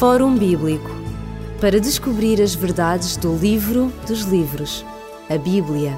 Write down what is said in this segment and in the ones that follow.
Fórum Bíblico para descobrir as verdades do livro dos livros, a Bíblia.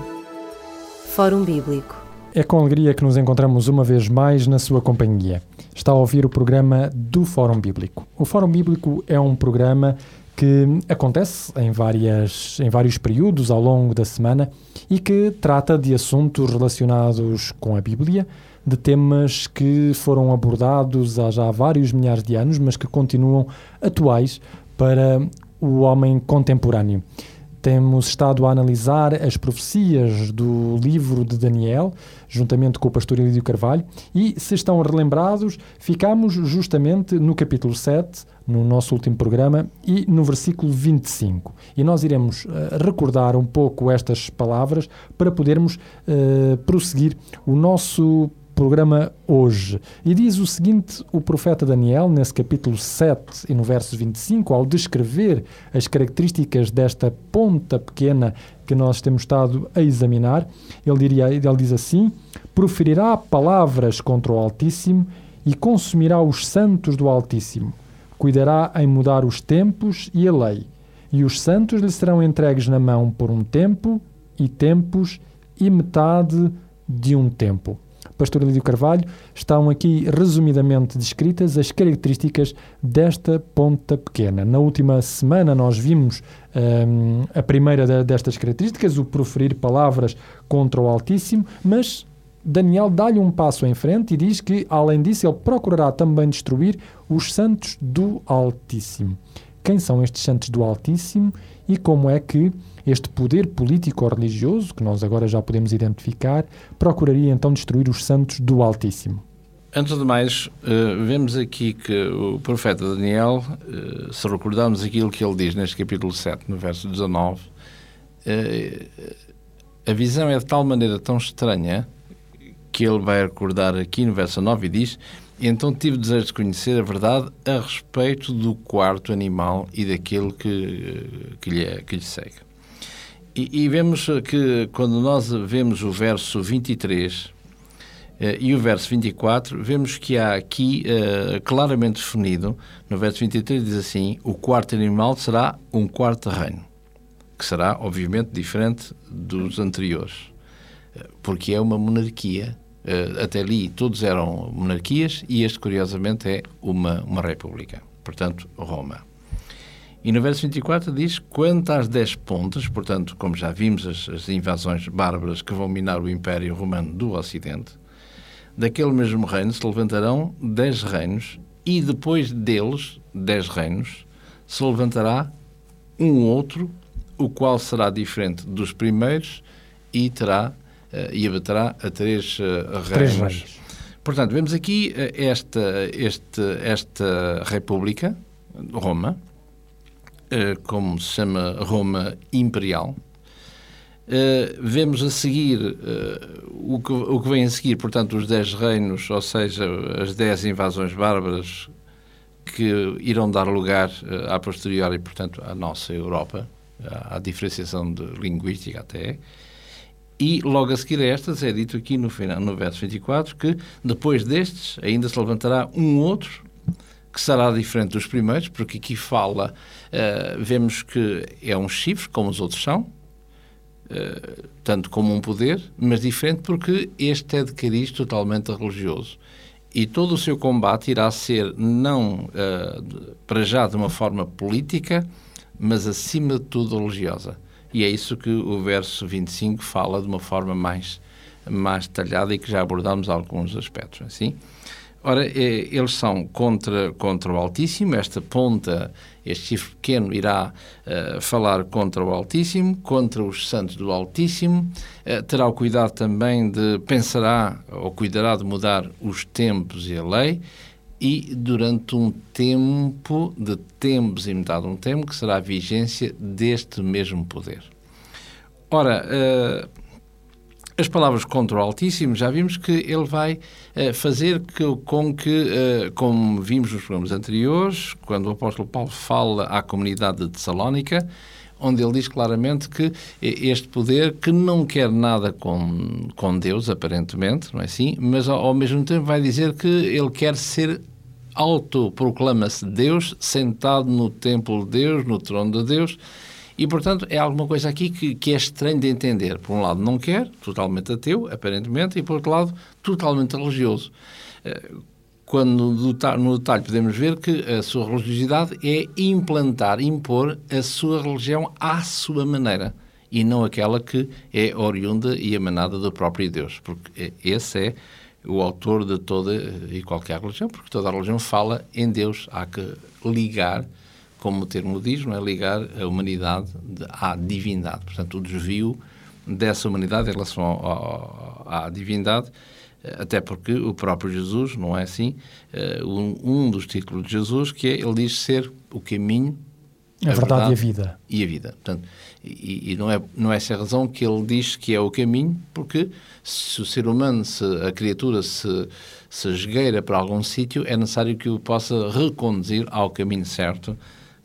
Fórum Bíblico. É com alegria que nos encontramos uma vez mais na sua companhia. Está a ouvir o programa do Fórum Bíblico. O Fórum Bíblico é um programa que acontece em, várias, em vários períodos ao longo da semana e que trata de assuntos relacionados com a Bíblia, de temas que foram abordados há já vários milhares de anos, mas que continuam atuais para o homem contemporâneo. Temos estado a analisar as profecias do livro de Daniel, juntamente com o pastor Elídio Carvalho, e, se estão relembrados, ficamos justamente no capítulo 7, no nosso último programa, e no versículo 25. E nós iremos uh, recordar um pouco estas palavras para podermos uh, prosseguir o nosso programa hoje. E diz o seguinte: o profeta Daniel, nesse capítulo 7 e no verso 25, ao descrever as características desta ponta pequena que nós temos estado a examinar, ele, diria, ele diz assim: proferirá palavras contra o Altíssimo e consumirá os santos do Altíssimo. Cuidará em mudar os tempos e a lei, e os santos lhe serão entregues na mão por um tempo e tempos e metade de um tempo. Pastor Lídio Carvalho, estão aqui resumidamente descritas as características desta ponta pequena. Na última semana nós vimos um, a primeira destas características, o proferir palavras contra o Altíssimo, mas Daniel dá-lhe um passo em frente e diz que, além disso, ele procurará também destruir os santos do Altíssimo. Quem são estes santos do Altíssimo e como é que este poder político ou religioso, que nós agora já podemos identificar, procuraria então destruir os santos do Altíssimo. Antes de mais, uh, vemos aqui que o profeta Daniel, uh, se recordarmos aquilo que ele diz neste capítulo 7, no verso 19, uh, eh, a visão é de tal maneira tão estranha que ele vai recordar aqui no verso 9 e diz: Então tive desejo de conhecer a verdade a respeito do quarto animal e daquele que, que, lhe, que lhe segue. E, e, vemos que quando nós vemos o verso 23 eh, e o verso 24, vemos que há aqui eh, claramente definido, no verso 23 diz assim: o quarto animal será um quarto reino, que será, obviamente, diferente dos anteriores, eh, porque é uma monarquia. Eh, até ali todos eram monarquias e este, curiosamente, é uma, uma república, portanto, Roma. E no verso 24 diz: quanto às dez pontas, portanto, como já vimos, as, as, invasões bárbaras que vão minar o Império Romano do Ocidente, daquele mesmo reino se levantarão dez reinos, e depois deles, dez reinos, se levantará um outro, o qual será diferente dos primeiros e terá uh, e abaterá a três, uh. Portanto, vemos aqui uh, esta, este, esta República, Roma, eh, como se chama Roma Imperial. Vemos a seguir o, que, o que vem a seguir, portanto, os dez reinos, ou seja, as dez invasões bárbaras que irão dar lugar uh, a posteriori, portanto, à nossa Europa, à, à diferenciação de linguística até. E logo a seguir a estas é dito aqui no, final, no verso 24 que depois destes ainda se levantará um outro que será diferente dos primeiros, porque aqui fala, uh, vemos que é um chifre, como os outros são, uh, tanto como um poder, mas diferente porque este é de cariz totalmente religioso. E todo o seu combate irá ser não uh, para já de uma forma política, mas acima de tudo religiosa. E é isso que o verso 25 fala de uma forma mais, mais detalhada e que já abordámos alguns aspectos. Assim, Ora, eh, eles são contra, contra o Altíssimo, esta ponta, este chifre pequeno irá uh, falar contra o Altíssimo, contra os santos do Altíssimo, uh, terá o cuidado também de, pensará ou cuidará de mudar os tempos e a lei, e durante um tempo, de tempos e metade de um tempo, que será a vigência deste mesmo poder. Ora, uh, as palavras contra o Altíssimo, já vimos que ele vai uh, fazer que, com que, uh, como vimos nos programas anteriores, quando o apóstolo Paulo fala à comunidade de Tessalónica, onde ele diz claramente que este poder, que não quer nada com, com Deus, aparentemente, não é assim? Mas ao, ao mesmo tempo vai dizer que ele quer ser autoproclama-se Deus, sentado no templo de Deus, no trono de Deus, e, portanto, é alguma coisa aqui que, que, é estranho de entender. Por um lado, não quer, totalmente ateu, aparentemente, e, por outro lado, totalmente religioso. Eh, quando no detalhe podemos ver que a sua religiosidade é implantar, impor a sua religião à sua maneira e não aquela que é oriunda e emanada do próprio Deus, porque esse é o autor de toda e qualquer religião, porque toda a religião fala em Deus. Há que ligar, como o termo diz, não é? ligar a humanidade à divindade. Portanto, o desvio dessa humanidade em relação ao, ao, à divindade, até porque o próprio Jesus, não é assim? Eh, um, um dos títulos de Jesus, que é, ele diz ser o caminho, a, a verdade, verdade, e a vida. E a vida. Portanto, e, e, não, é, não é essa a razão que ele diz que é o caminho, porque se o ser humano, se a criatura se, se esgueira para algum sítio, é necessário que o possa reconduzir ao caminho certo,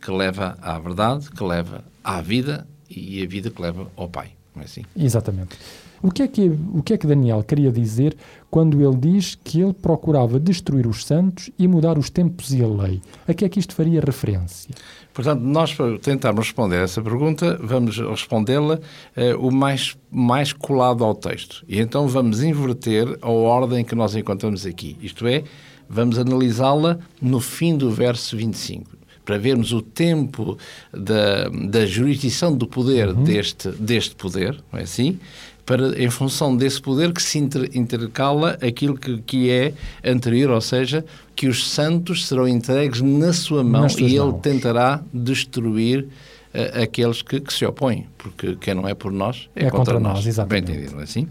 que leva à verdade, que leva à vida e a vida que leva ao Pai. Não é assim? Exatamente. O que, é que, o que é que Daniel queria dizer quando ele diz que ele procurava destruir os santos e mudar os tempos e a lei? A que é que isto faria referência? Portanto, nós para tentarmos responder essa pergunta, vamos respondê-la eh, o mais, mais colado ao texto. E então vamos inverter a ordem que nós encontramos aqui. Isto é, vamos analisá-la no fim do verso 25 para vermos o tempo da, da jurisdição do poder uhum. deste, deste poder, não é assim? Para, em função desse poder que se inter, intercala aquilo que, que é anterior, ou seja, que os santos serão entregues na sua mão e ele mãos. tentará destruir uh, aqueles que, que, se opõem, porque quem não é por nós é, é contra, contra, nós. nós exatamente. Bem entendido, é assim?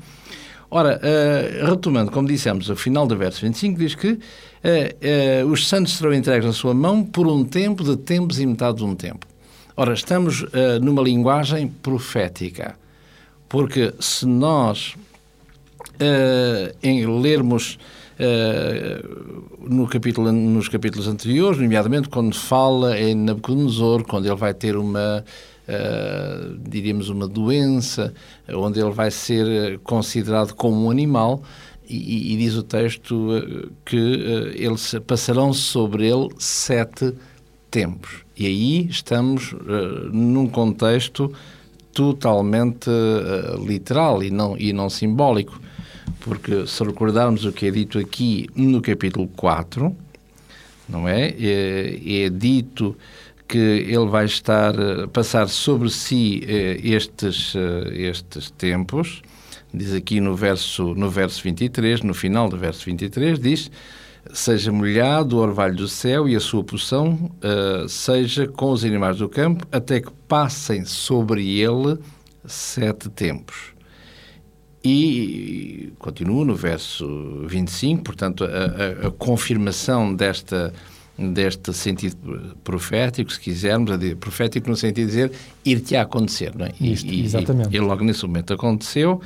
Ora, uh, retomando, como dissemos, o final do verso 25 diz que uh, uh, os santos serão entregues na sua mão por um tempo de tempos e metade de um tempo. Ora, estamos numa linguagem profética. Porque se nós uh, em lermos uh, no capítulo, nos capítulos anteriores, nomeadamente quando fala em Nabucodonosor, quando ele vai ter uma, uh, diríamos, uma doença, onde ele vai ser considerado como um animal, e, e diz o texto que eles passarão sobre ele sete tempos. E aí estamos num contexto totalmente uh, literal e não, e não simbólico. Porque se recordarmos o que é dito aqui no capítulo 4, não é? É, é dito que ele vai estar eh, passar sobre si eh, estes, estes tempos. Diz aqui no verso, no verso 23, no final do verso 23, diz seja molhado o orvalho do céu e a sua poção uh, seja com os animais do campo, até que passem sobre ele sete tempos. E continua no verso 25, portanto, a, a, a confirmação desta, deste sentido profético, se quisermos, profético no sentido de dizer ir-te a acontecer, não é? Isto, e, exatamente. E, e logo nesse momento aconteceu.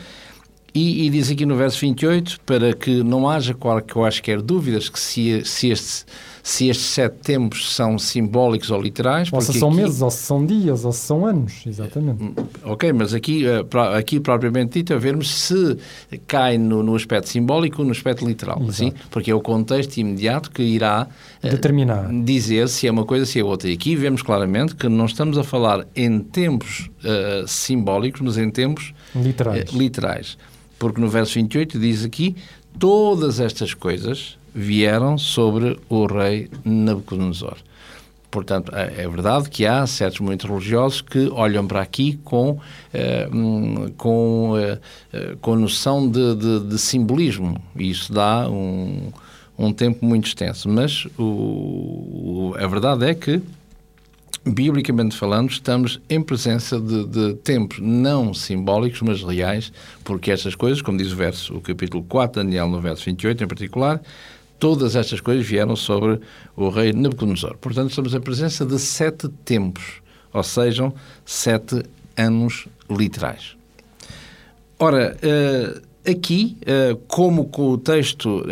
E, e, diz aqui no verso 28, para que não haja quaisquer dúvidas que se, se, este, se estes sete tempos são simbólicos ou literais... Ou se são aqui, meses, ou se são dias, ou se são anos, exatamente. Hum, ok, mas aqui, eh, aqui propriamente dito, a vermos se cai no, no aspecto simbólico ou no aspecto literal, assim, porque é o contexto imediato que irá eh, determinar, dizer se é uma coisa, se é outra. E aqui vemos claramente que não estamos a falar em tempos uh, simbólicos, mas em tempos literais. Uh, literais porque no verso 28 diz aqui: todas estas coisas vieram sobre o rei Nabucodonosor. Portanto, é, é verdade que há certos momentos religiosos que olham para aqui com, eh, com, eh, eh, com noção de, de, de, simbolismo, e isso dá um, um tempo muito extenso. Mas o, o, a verdade é que biblicamente falando, estamos em presença de, de, tempos não simbólicos, mas reais, porque estas coisas, como diz o verso, o capítulo 4 de Daniel, no verso 28 em particular, todas estas coisas vieram sobre o rei Nabucodonosor. Portanto, estamos em presença de sete tempos, ou sejam, sete anos literais. Ora, uh, aqui, uh, como com o texto,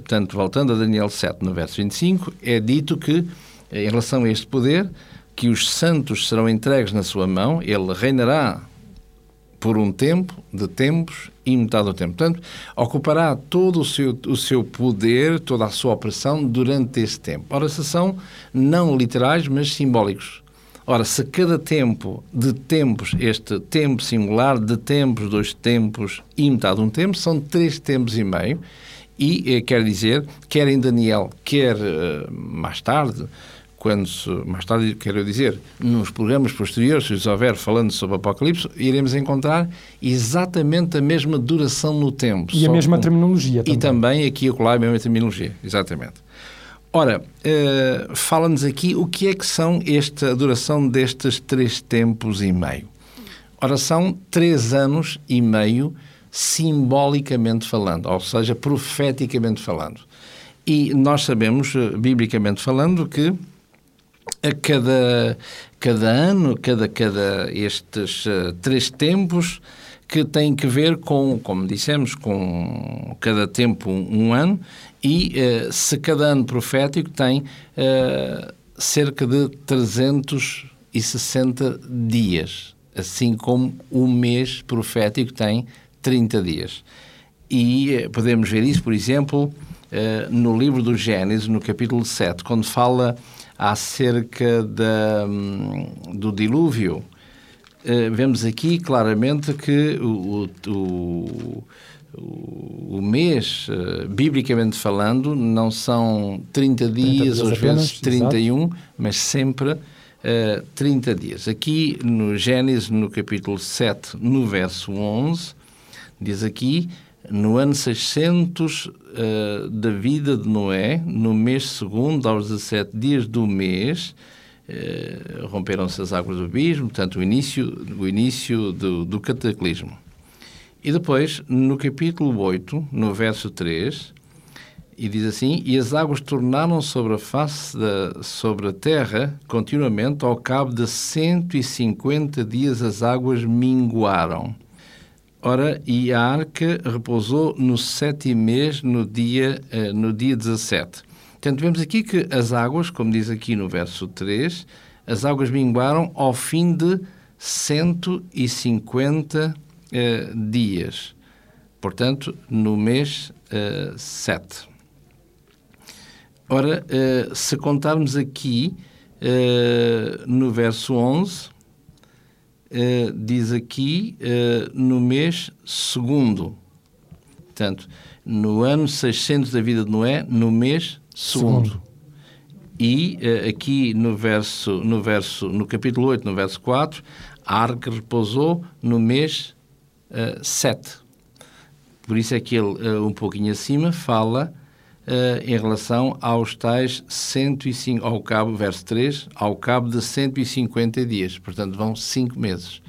portanto, voltando a Daniel 7, no verso 25, é dito que, em relação a este poder, que os santos serão entregues na sua mão, ele reinará por um tempo, de tempos e metade do tempo. Portanto, ocupará todo o seu, o seu poder, toda a sua operação durante esse tempo. Ora, se são não literais, mas simbólicos. Ora, se cada tempo de tempos, este tempo singular, de tempos, dois tempos e metade de um tempo, são três tempos e meio, e eh, quer dizer, quer em Daniel, quer eh, mais tarde, quando se, mais tarde, quero dizer, nos programas posteriores, se houver falando sobre Apocalipse, iremos encontrar exatamente a mesma duração no tempo. E a mesma com... terminologia também. E também aqui e acolá a mesma terminologia, exatamente. Ora, uh, fala-nos aqui o que é que são esta, a duração destes três tempos e meio. Ora, são três anos e meio simbolicamente falando, ou seja, profeticamente falando. E nós sabemos, eh, biblicamente falando, que a cada, cada ano, cada, cada estes uh, três tempos, que têm que ver com, como dissemos, com cada tempo um, um ano, e uh, se cada ano profético tem uh, cerca de 360 dias, assim como o mês profético tem 30 dias. E podemos ver isso, por exemplo, no livro do Gênesis, no capítulo 7, quando fala acerca da, um, do dilúvio, vemos aqui claramente que o, o, o mês, uh, biblicamente falando, não são 30 dias, 30 ou às vezes 31, exato. mas sempre uh, eh, 30 dias. Aqui no Gênesis, no capítulo 7, no verso 11, diz aqui, no ano 600 uh, eh, da vida de Noé, no mês segundo, aos 17 dias do mês, uh, romperam-se as águas do abismo, portanto, o início, o início do, do cataclismo. E depois, no capítulo 8, no verso 3, e diz assim: E as águas tornaram sobre a face da sobre a terra continuamente, ao cabo de 150 dias as águas minguaram. Ora, e a arca repousou no sétimo mês, no dia, eh, no dia 17. Portanto, vemos aqui que as águas, como diz aqui no verso 3, as águas minguaram ao fim de 150 uh, dias. Portanto, no mês eh, 7. Ora, uh, se contarmos aqui uh, no verso 11, diz aqui no mês segundo. Portanto, no ano 600 da vida de Noé, no mês segundo. segundo. E aqui no verso, no verso, no capítulo 8, no verso 4, a arca repousou no mês uh, 7. Por isso é que ele, uh, um pouquinho acima, fala uh, em relação aos tais 105, ao cabo, verso 3, ao cabo de 150 dias. Portanto, vão 5 meses.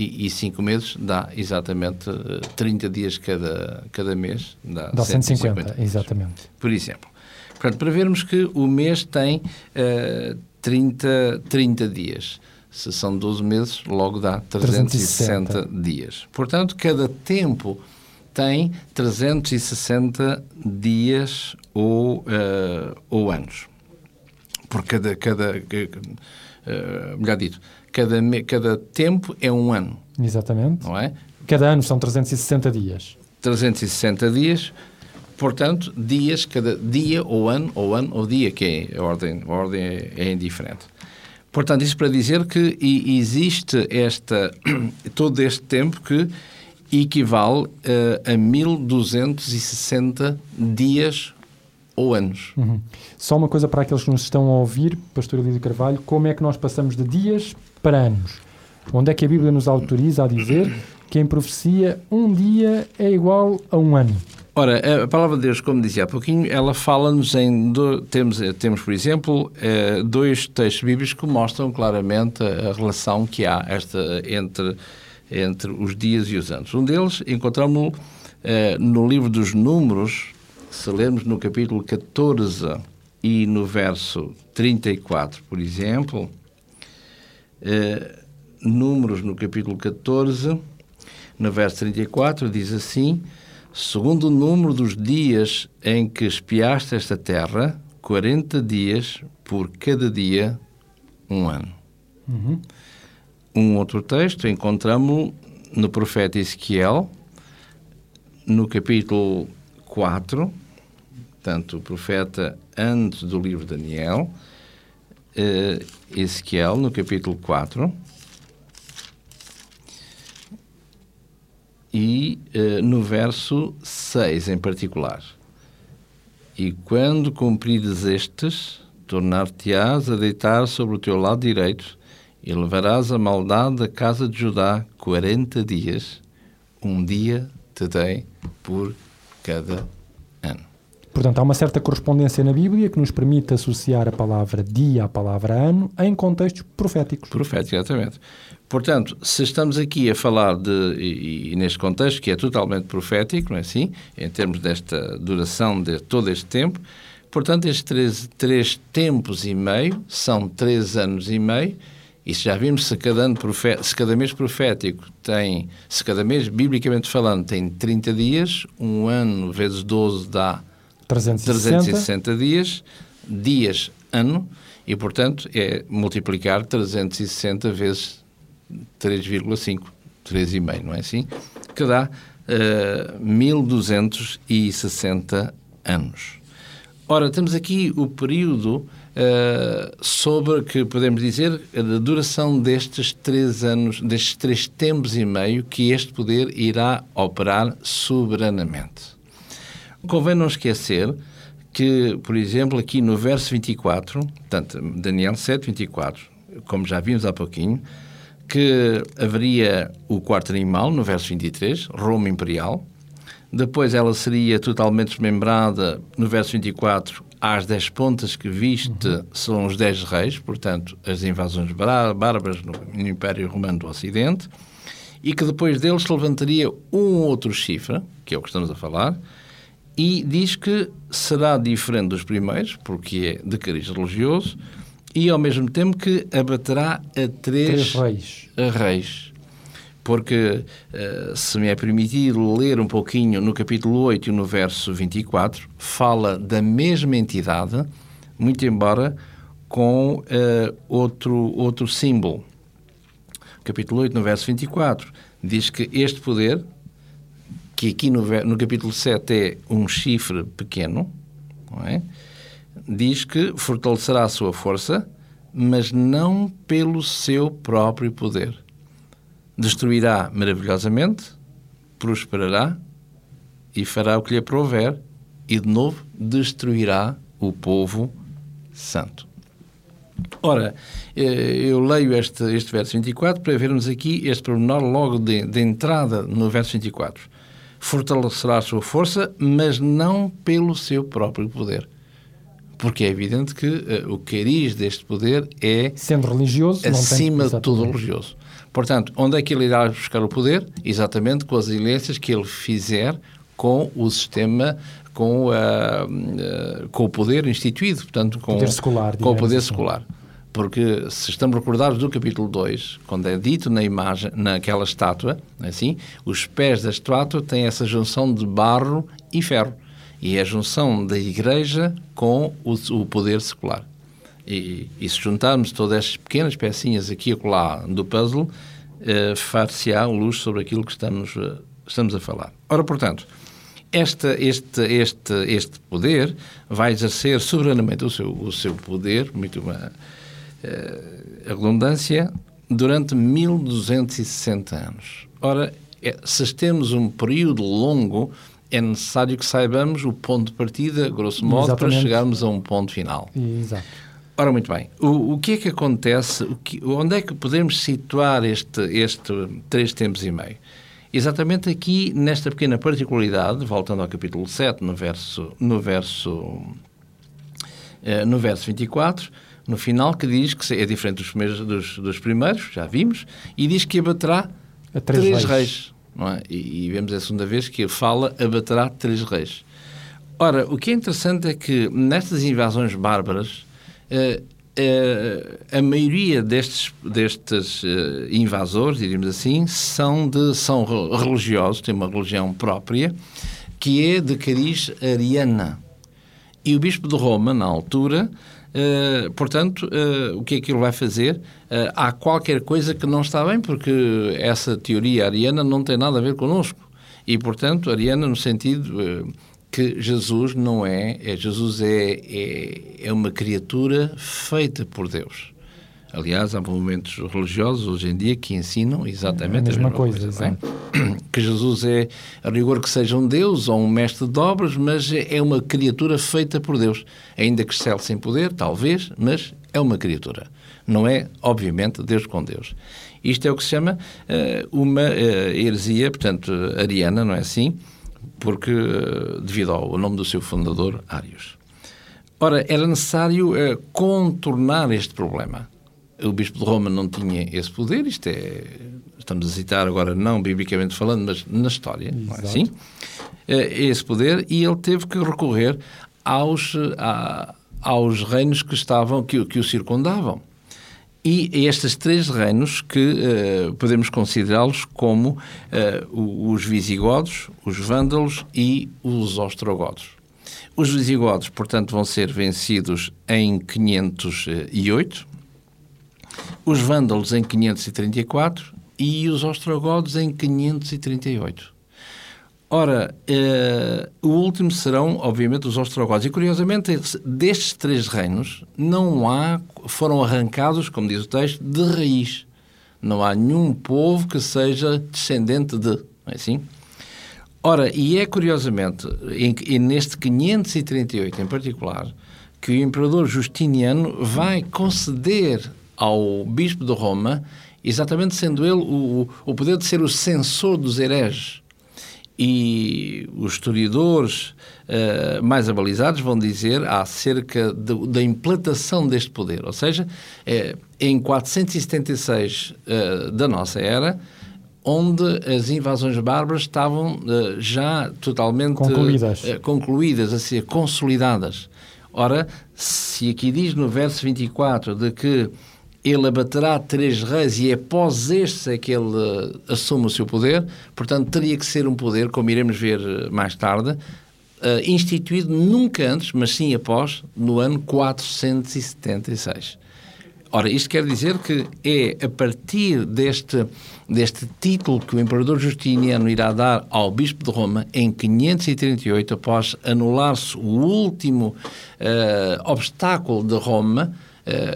E 5 meses dá exatamente uh, eh, 30 dias cada, cada mês. Dá, dá 150, 150 exatamente. Por exemplo. Portanto, para vermos que o mês tem uh, 30, 30 dias. Se são 12 meses, logo dá 360, 360. dias. Portanto, cada tempo tem 360 dias ou, uh, ou anos. Por cada, cada uh, melhor dito, cada, cada tempo é um ano. Exatamente. Não é? Cada ano são 360 dias. 360 dias, portanto, dias, cada dia ou ano, ou ano ou dia, que é a ordem, a ordem é, é indiferente. Portanto, isso para dizer que existe esta, todo este tempo que equivale uh, a 1260 dias ou anos. Uhum. Só uma coisa para aqueles que nos estão a ouvir, Pastor Elídio Carvalho, como é que nós passamos de dias para anos? Onde é que a Bíblia nos autoriza a dizer que em profecia um dia é igual a um ano? Ora, a palavra de Deus, como dizia há pouquinho, ela fala-nos em. Do, temos, temos, por exemplo, eh, dois textos bíblicos que mostram claramente a, relação que há esta, entre, entre os dias e os anos. Um deles encontramos eh, no livro dos Números, se lermos no capítulo 14 e no verso 34, por exemplo. Eh, números no capítulo 14, no verso 34, diz assim segundo o número dos dias em que espiaste esta terra, 40 dias por cada dia, um ano. Uhum. Um outro texto encontramos no profeta Ezequiel, no capítulo 4, portanto, o profeta antes do livro de Daniel, uh, Ezequiel, no capítulo 4, e uh, no verso 6 em particular. E quando cumprides estes, tornar-te-ás a deitar sobre o teu lado direito e levarás a maldade da casa de Judá quarenta dias, um dia te dei por cada ano. Portanto, há uma certa correspondência na Bíblia que nos permite associar a palavra dia à palavra ano em contextos proféticos. Profético, exatamente. Portanto, se estamos aqui a falar de, e, e, neste contexto que é totalmente profético, não é assim? Em termos desta duração de todo este tempo, portanto, estes três, três tempos e meio são três anos e meio, e se já vimos se cada, se cada mês profético tem, se cada mês, biblicamente falando, tem 30 dias, um ano vezes 12 dá 360, 360 dias, dias ano, e portanto é multiplicar 360 vezes 3,5, 3,5, não é assim? Que dá uh, 1260 anos. Ora, temos aqui o período uh, sobre que podemos dizer a duração destes três anos, destes três tempos e meio que este poder irá operar soberanamente. Convém não esquecer que, por exemplo, aqui no verso 24, portanto, Daniel 7, 24, como já vimos há pouquinho, que haveria o quarto animal, no verso 23, Roma Imperial. Depois ela seria totalmente desmembrada, no verso 24, às dez pontas que viste uhum. são os dez reis, portanto, as invasões bárbaras no, Império Romano do Ocidente, e que depois deles se levantaria um outro chifre, que é o que estamos a falar, e diz que será diferente dos primeiros, porque é de cariz religioso, e ao mesmo tempo que abaterá a três, três reis. reis. Porque, uh, se me é permitido ler um pouquinho no capítulo 8 e no verso 24, fala da mesma entidade, muito embora com uh, outro, outro símbolo. Capítulo 8, no verso 24, diz que este poder, que aqui no, no capítulo 7 é um chifre pequeno, é? diz que fortalecerá a sua força, mas não pelo seu próprio poder. Destruirá maravilhosamente, prosperará e fará o que lhe aprouver, e de novo destruirá o povo santo. Ora, eh, eu leio este, este verso 24 para vermos aqui este pormenor logo de, de entrada no verso 24. Fortalecerá a sua força, mas não pelo seu próprio poder porque é evidente que uh, o cariz deste poder é sendo religioso acima de tudo religioso. Portanto, onde é que ele irá buscar o poder? Exatamente com as alianças que ele fizer com o sistema, com, uh, uh, com o poder instituído, portanto, com, poder secular, com o poder assim. secular. Porque se estamos recordados do capítulo 2, quando é dito na imagem, naquela estátua, assim, os pés da estátua têm essa junção de barro e ferro e é a junção da Igreja com o, o poder secular. E, e, se juntarmos todas estas pequenas pecinhas aqui e acolá do puzzle, eh, far-se-á luz sobre aquilo que estamos, uh, estamos a falar. Ora, portanto, esta, este, este, este poder vai exercer soberanamente o seu, o seu poder, muito uma uh, a redundância, durante 1260 anos. Ora, é, se temos um período longo é necessário que saibamos o ponto de partida, grosso modo, Exatamente. para chegarmos a um ponto final. Exato. Ora, muito bem. O, o que é que acontece? Que, onde é que podemos situar este, este três tempos e meio? Exatamente aqui, nesta pequena particularidade, voltando ao capítulo 7, no verso, no verso, eh, no verso 24, no final, que diz que é diferente dos primeiros, dos, dos primeiros já vimos, e diz que abaterá a três, três reis. reis é? E, e, vemos a segunda vez que fala abaterá três reis. Ora, o que é interessante é que nestas invasões bárbaras, a maioria destes, destes eh, invasores, diríamos assim, são, de, são religiosos, têm uma religião própria, que é de cariz ariana. E o bispo de Roma, na altura, Uh, portanto, uh, o que é que ele vai fazer? Uh, há qualquer coisa que não está bem, porque essa teoria ariana não tem nada a ver connosco. E, portanto, ariana no sentido eh, que Jesus não é, é Jesus é, é, é uma criatura feita por Deus. Aliás, há movimentos religiosos hoje em dia que ensinam exatamente a mesma, a mesma coisa. coisa é? Que Jesus é, a rigor que seja um Deus ou um mestre de obras, mas é, é uma criatura feita por Deus. Ainda que excele sem poder, talvez, mas é uma criatura. Não é, obviamente, Deus com Deus. Isto é o que se chama uh, uma uh, heresia, portanto, ariana, não é assim? Porque, uh, devido ao nome do seu fundador, Arius. Ora, era necessário contornar este problema o Bispo de Roma não tinha esse poder, isto é, estamos a citar agora, não biblicamente falando, mas na história, Exato. não é assim? É, esse poder, e ele teve que recorrer aos, a, aos reinos que estavam, que, que o circundavam. E estes três reinos que uh, podemos considerá-los como uh, os visigodos, os vândalos e os ostrogodos. Os visigodos, portanto, vão ser vencidos em 508, os vândalos em 534 e os ostrogodos em 538. Ora, uh, o último serão, obviamente, os ostrogodos. E, curiosamente, destes três reinos, não há, foram arrancados, como diz o texto, de raiz. Não há nenhum povo que seja descendente de. Não é assim? Ora, e é curiosamente, em, e neste 538 em particular, que o imperador Justiniano vai conceder ao bispo de Roma, exatamente sendo ele o, o poder de ser o censor dos hereges. E os historiadores uh, mais abalizados vão dizer acerca de, da implantação deste poder. Ou seja, é, em 476 uh, eh, da nossa era, onde as invasões bárbaras estavam uh, já totalmente concluídas. concluídas, a ser consolidadas. Ora, se aqui diz no verso 24 de que ele abaterá três reis e é após estes é que ele uh, assume o seu poder, portanto teria que ser um poder, como iremos ver uh, mais tarde, uh, instituído nunca antes, mas sim após, no ano 476. Ora, isto quer dizer que é a partir deste, deste título que o imperador Justiniano irá dar ao bispo de Roma em 538, após anular-se o último obstáculo de Roma, uh,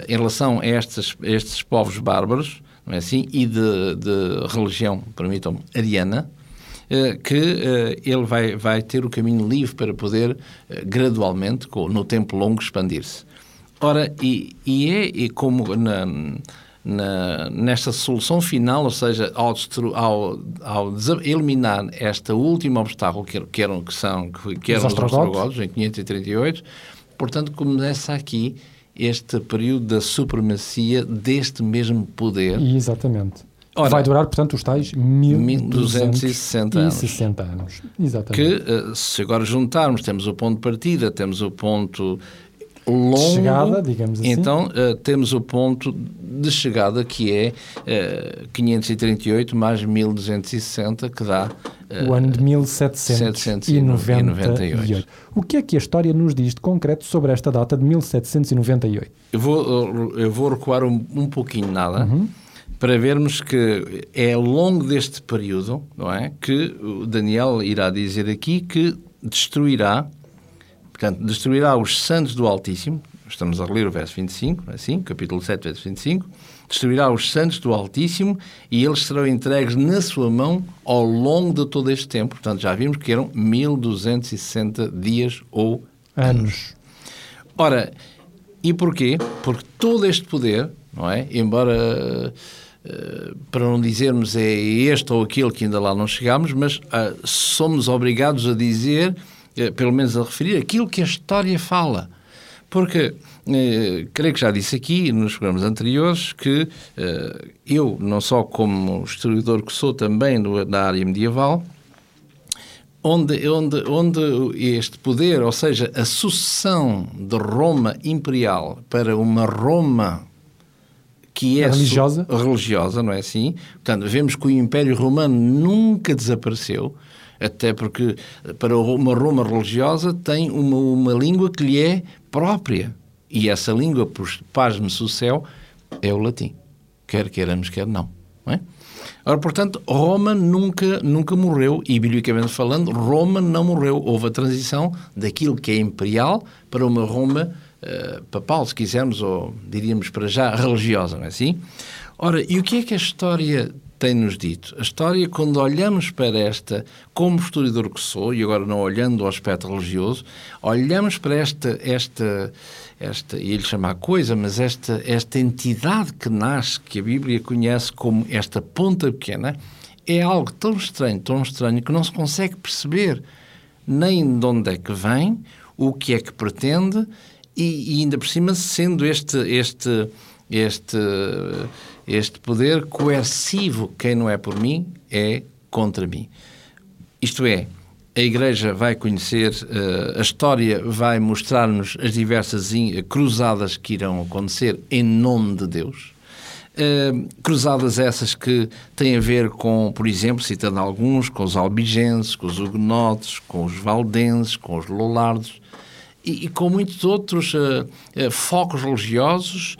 em relação a estes, a estes povos bárbaros, não é assim, e de, de religião, permitam-me, ariana, uh, que uh, ele vai, vai ter o caminho livre para poder gradualmente, no tempo longo, expandir-se. Ora, e, e é e como na, na, nesta solução final, ou seja, ao, ao, ao eliminar esta última obstáculo que, que, eram, que, são, que, que eram os, os ostrogodos, em 538, portanto, começa aqui este período da supremacia deste mesmo poder. Exatamente. Ora, Vai durar, portanto, os tais 1260 anos. 60 anos. Exatamente. Que, eh, se agora juntarmos, temos o ponto de partida, temos o ponto longo. De chegada, digamos assim. Então, uh, temos o ponto de chegada que é uh, eh, 538 mais 1260, que dá. Uh, o ano de 1798. O que é que a história nos diz de concreto sobre esta data de 1798? Eu vou, eu vou recuar um, um pouquinho nada. Uhum. Para vermos que é ao longo deste período, não é, que o Daniel irá dizer aqui que destruirá Portanto, destruirá os santos do Altíssimo, estamos a ler o verso 25, é assim, capítulo 7, verso 25, destruirá os santos do Altíssimo e eles serão entregues na sua mão ao longo de todo este tempo. Portanto, já vimos que eram 1260 dias ou anos. Ora, e porquê? Porque todo este poder, não é? Embora, uh, para não dizermos é este ou aquele que ainda lá não chegámos, mas uh, somos obrigados a dizer eh, pelo menos a referir aquilo que a história fala. Porque, eh, creio que já disse aqui nos programas anteriores que eh, eu, não só como historiador que sou também do, da área medieval, onde, onde, onde este poder, ou seja, a sucessão de Roma imperial para uma Roma que é religiosa. religiosa, não é assim? Portanto, vemos que o Império Romano nunca desapareceu, até porque para uma Roma religiosa tem uma, uma língua que lhe é própria. E essa língua, pasme-se o céu, é o latim. Quer queiramos, quer não. não é? Ora, portanto, Roma nunca, nunca morreu, e biblicamente falando, Roma não morreu. Houve a transição daquilo que é imperial para uma Roma uh, papal, se quisermos, ou diríamos para já religiosa, não é assim? Ora, e o que é que a história tem-nos dito? A história, quando olhamos para esta, como historiador que sou, e agora não olhando ao aspecto religioso, olhamos para esta, esta, esta e ele chama a coisa, mas esta, esta entidade que nasce, que a Bíblia conhece como esta ponta pequena, é algo tão estranho, tão estranho, que não se consegue perceber nem de onde é que vem, o que é que pretende, e, e ainda por cima sendo este, este, este este poder coercivo, quem não é por mim, é contra mim. Isto é, a Igreja vai conhecer, uh, a história vai mostrar-nos as diversas cruzadas que irão acontecer em nome de Deus. Uh, cruzadas essas que têm a ver com, por exemplo, citando alguns, com os albigenses, com os hugonotes, com os valdenses, com os lollardos e, e com muitos outros uh, focos religiosos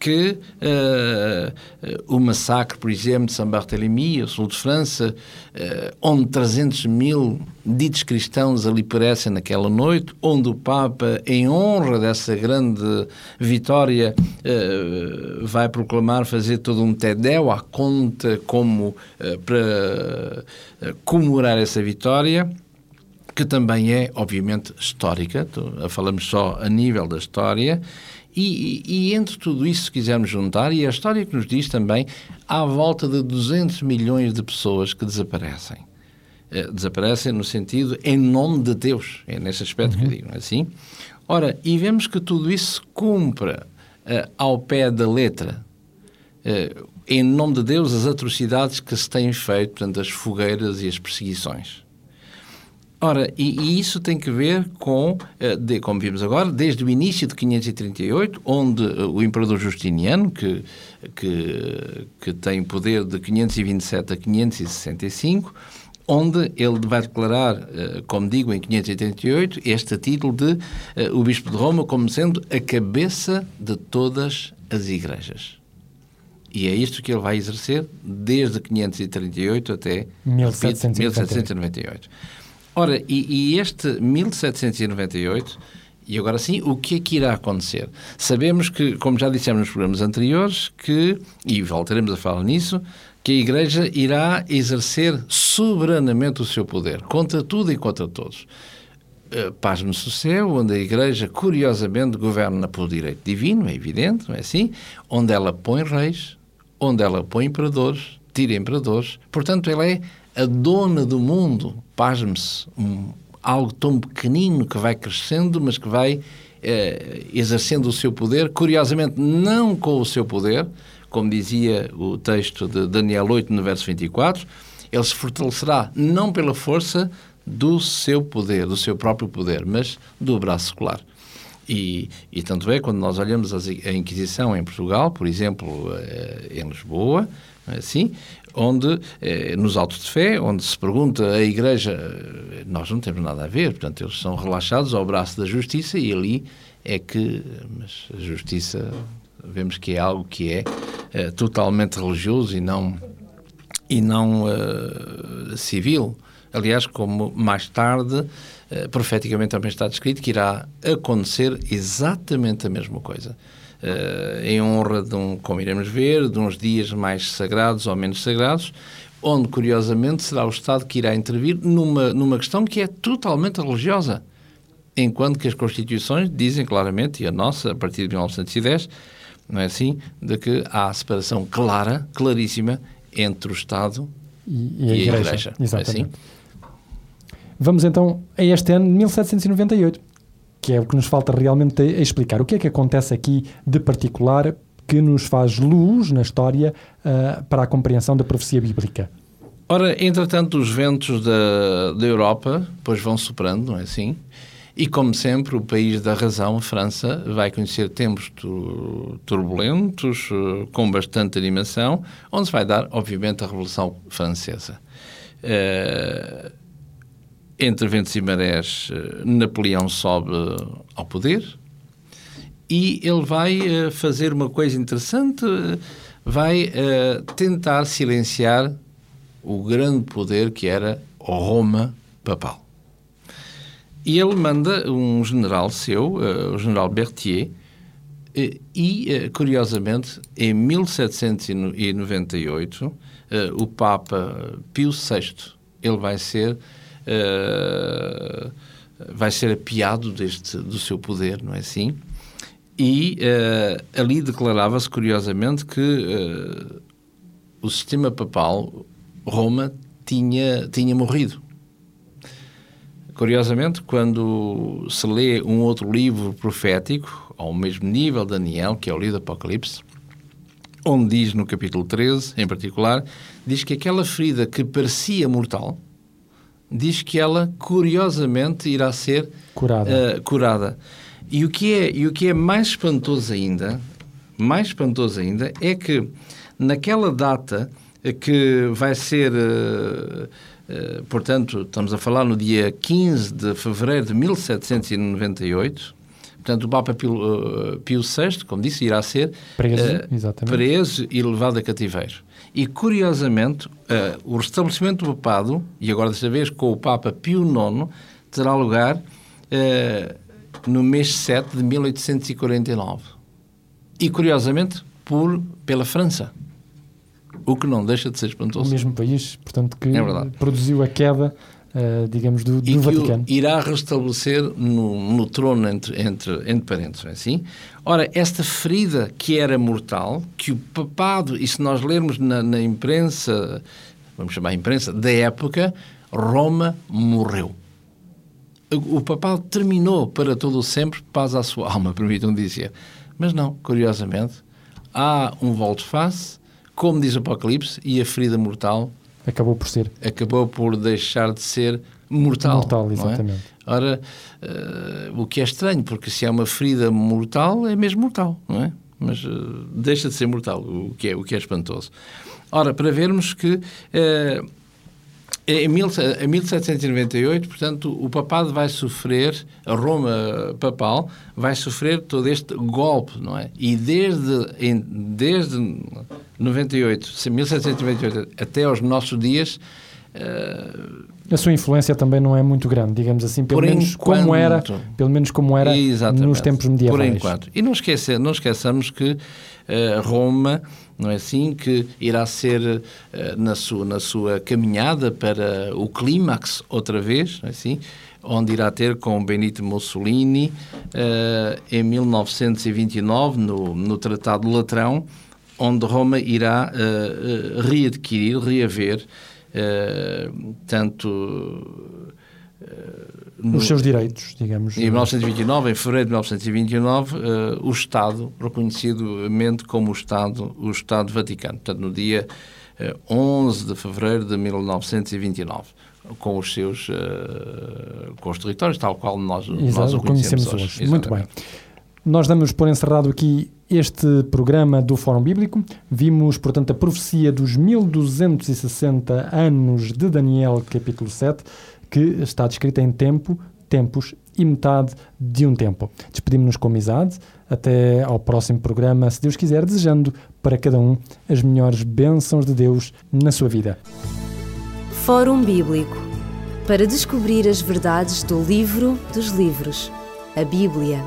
que uh, o massacre, por exemplo, de São Barthélemy, ao sul de França, uh, onde 300 mil ditos cristãos ali perecem naquela noite, onde o Papa, em honra dessa grande vitória, uh, vai proclamar fazer todo um tedéu à conta como para comemorar essa vitória que também é, obviamente, histórica, falamos só a nível da história, e, e, entre tudo isso, se quisermos juntar, e a história que nos diz também, há volta de 200 milhões de pessoas que desaparecem. Uh, desaparecem no sentido em nome de Deus, é nesse aspecto uhum. que eu digo, não é assim? Ora, e vemos que tudo isso se cumpra uh, ao pé da letra. Uh, em nome de Deus, as atrocidades que se têm feito, portanto, as fogueiras e as perseguições. Ora, e, e, isso tem que ver com, eh, de, como vimos agora, desde o início de 538, onde eh, o imperador Justiniano, que, que, que tem poder de 527 a 565, onde ele vai declarar, eh, como digo, em 588, este título de o Bispo de Roma como sendo a cabeça de todas as igrejas. E é isto que ele vai exercer desde 538 até 1798. Ora, e, e este 1798 e agora sim, o que é que irá acontecer? Sabemos que, como já dissemos nos programas anteriores, que, e voltaremos a falar nisso, que a Igreja irá exercer soberanamente o seu poder, contra tudo e contra todos. Uh, paz no céu, onde a Igreja, curiosamente, governa por direito divino, é evidente, não é assim? Onde ela põe reis, onde ela põe imperadores, tira imperadores. Portanto, ela é a dona do mundo, pasme-se, um, algo tão pequenino que vai crescendo, mas que vai eh, exercendo o seu poder, curiosamente não com o seu poder, como dizia o texto de Daniel 8, no verso 24, ele se fortalecerá não pela força do seu poder, do seu próprio poder, mas do braço secular. E, e tanto é, quando nós olhamos a Inquisição em Portugal, por exemplo, eh, em Lisboa, é assim, onde, eh, nos autos de fé, onde se pergunta a Igreja, eh, nós não temos nada a ver, portanto, eles são relaxados ao braço da justiça e ali é que, mas a justiça, vemos que é algo que é eh, totalmente religioso e não, e não uh, civil. Aliás, como mais tarde, uh, profeticamente também está descrito que irá acontecer exatamente a mesma coisa uh, em honra de um, como iremos ver, de uns dias mais sagrados ou menos sagrados, onde, curiosamente, será o Estado que irá intervir numa, numa questão que é totalmente religiosa. Enquanto que as Constituições dizem claramente, e a nossa, a partir de 1910, não é assim, de que há separação clara, claríssima, entre o Estado e, e a, e Igreja. igreja. É Exatamente. É assim? Vamos então a este ano, 1798 que é o que nos falta realmente explicar. O que é que acontece aqui de particular que nos faz luz na história uh, para a compreensão da profecia bíblica? Ora, entretanto, os ventos da, da Europa pois vão soprando, não é assim? E, como sempre, o país da razão, a França, vai conhecer tempos turbulentos, eh, com bastante animação, onde se vai dar, obviamente, a Revolução Francesa. Uh, entre ventos e marés, eh, Napoleão sobe ao poder e ele vai uh, fazer uma coisa interessante, uh, vai tentar silenciar o grande poder que era Roma papal. E ele manda um general seu, o general Berthier, e, curiosamente, em 1798, o Papa Pio VI, ele vai ser vai ser apiado deste, do seu poder, não é assim? E uh, ali declarava-se, curiosamente, que uh, o sistema papal, Roma, tinha, tinha morrido. Curiosamente, quando se lê um outro livro profético, ao mesmo nível, Daniel, que é o livro do Apocalipse, onde diz no capítulo 13, em particular, diz que aquela ferida que parecia mortal, diz que ela, curiosamente, irá ser curada. Uh, curada. E o que é, e o que é mais espantoso ainda, mais espantoso ainda, é que naquela data que vai ser, uh, uh, portanto, estamos a falar no dia 15 de fevereiro de 1798, portanto, o Papa Pio, uh, Pio VI, como disse, irá ser preso, preso e levado a cativeiro. E, curiosamente, o restabelecimento do papado, e agora desta vez com o Papa Pio IX, terá lugar no mês 7 de 1849. E, curiosamente, por, pela França. O que não deixa de ser espantoso. O mesmo país, portanto, que é produziu a queda, uh, digamos, do, do Vaticano. Irá restabelecer no, no trono entre, entre, entre parentes, é assim? Ora, esta ferida que era mortal, que o papado, e se nós lermos na, na imprensa, vamos chamar a imprensa, da época, Roma morreu o papado terminou para todo o sempre, paz à sua alma, permitam dizer. Mas não, curiosamente, há um volte-face, como diz o Apocalipse, e a ferida mortal acabou por ser. Acabou por deixar de ser mortal. Mortal, exatamente. É? Ora, uh, o que é estranho, porque se é uma ferida mortal, é mesmo mortal, não é? Mas uh, deixa de ser mortal, o que é, o que é espantoso. Ora, para vermos que uh, em 1798, portanto, o papado vai sofrer, a Roma papal vai sofrer todo este golpe, não é? E desde, em, desde 98, 1798 até aos nossos dias. Uh, a sua influência também não é muito grande, digamos assim, pelo menos enquanto, como era, pelo menos como era nos tempos medievais. Por enquanto. E não, esquecer, não esqueçamos que Roma não é assim? Que irá ser uh, na, sua, na sua caminhada para o clímax outra vez, não é assim? Onde irá ter com Benito Mussolini uh, em 1929, no, no Tratado Latrão, onde Roma irá readquirir, reaver tanto no, os seus direitos, digamos. Em 1929, em fevereiro de 1929, uh, o Estado, reconhecidamente como o Estado, o Estado Vaticano. Portanto, no dia uh, 11 de fevereiro de 1929 com os seus uh, com os territórios, tal qual nós, Exato, nós o conhecemos, hoje. hoje. Muito bem. Nós damos por encerrado aqui este programa do Fórum Bíblico. Vimos, portanto, a profecia dos 1260 anos de Daniel, capítulo 7 que está descrita em tempo, tempos e metade de um tempo. Despedimos-nos com amizade. Até ao próximo programa, se Deus quiser, desejando para cada um as melhores bênçãos de Deus na sua vida. Fórum Bíblico para descobrir as verdades do livro dos livros, a Bíblia.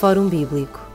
Fórum Bíblico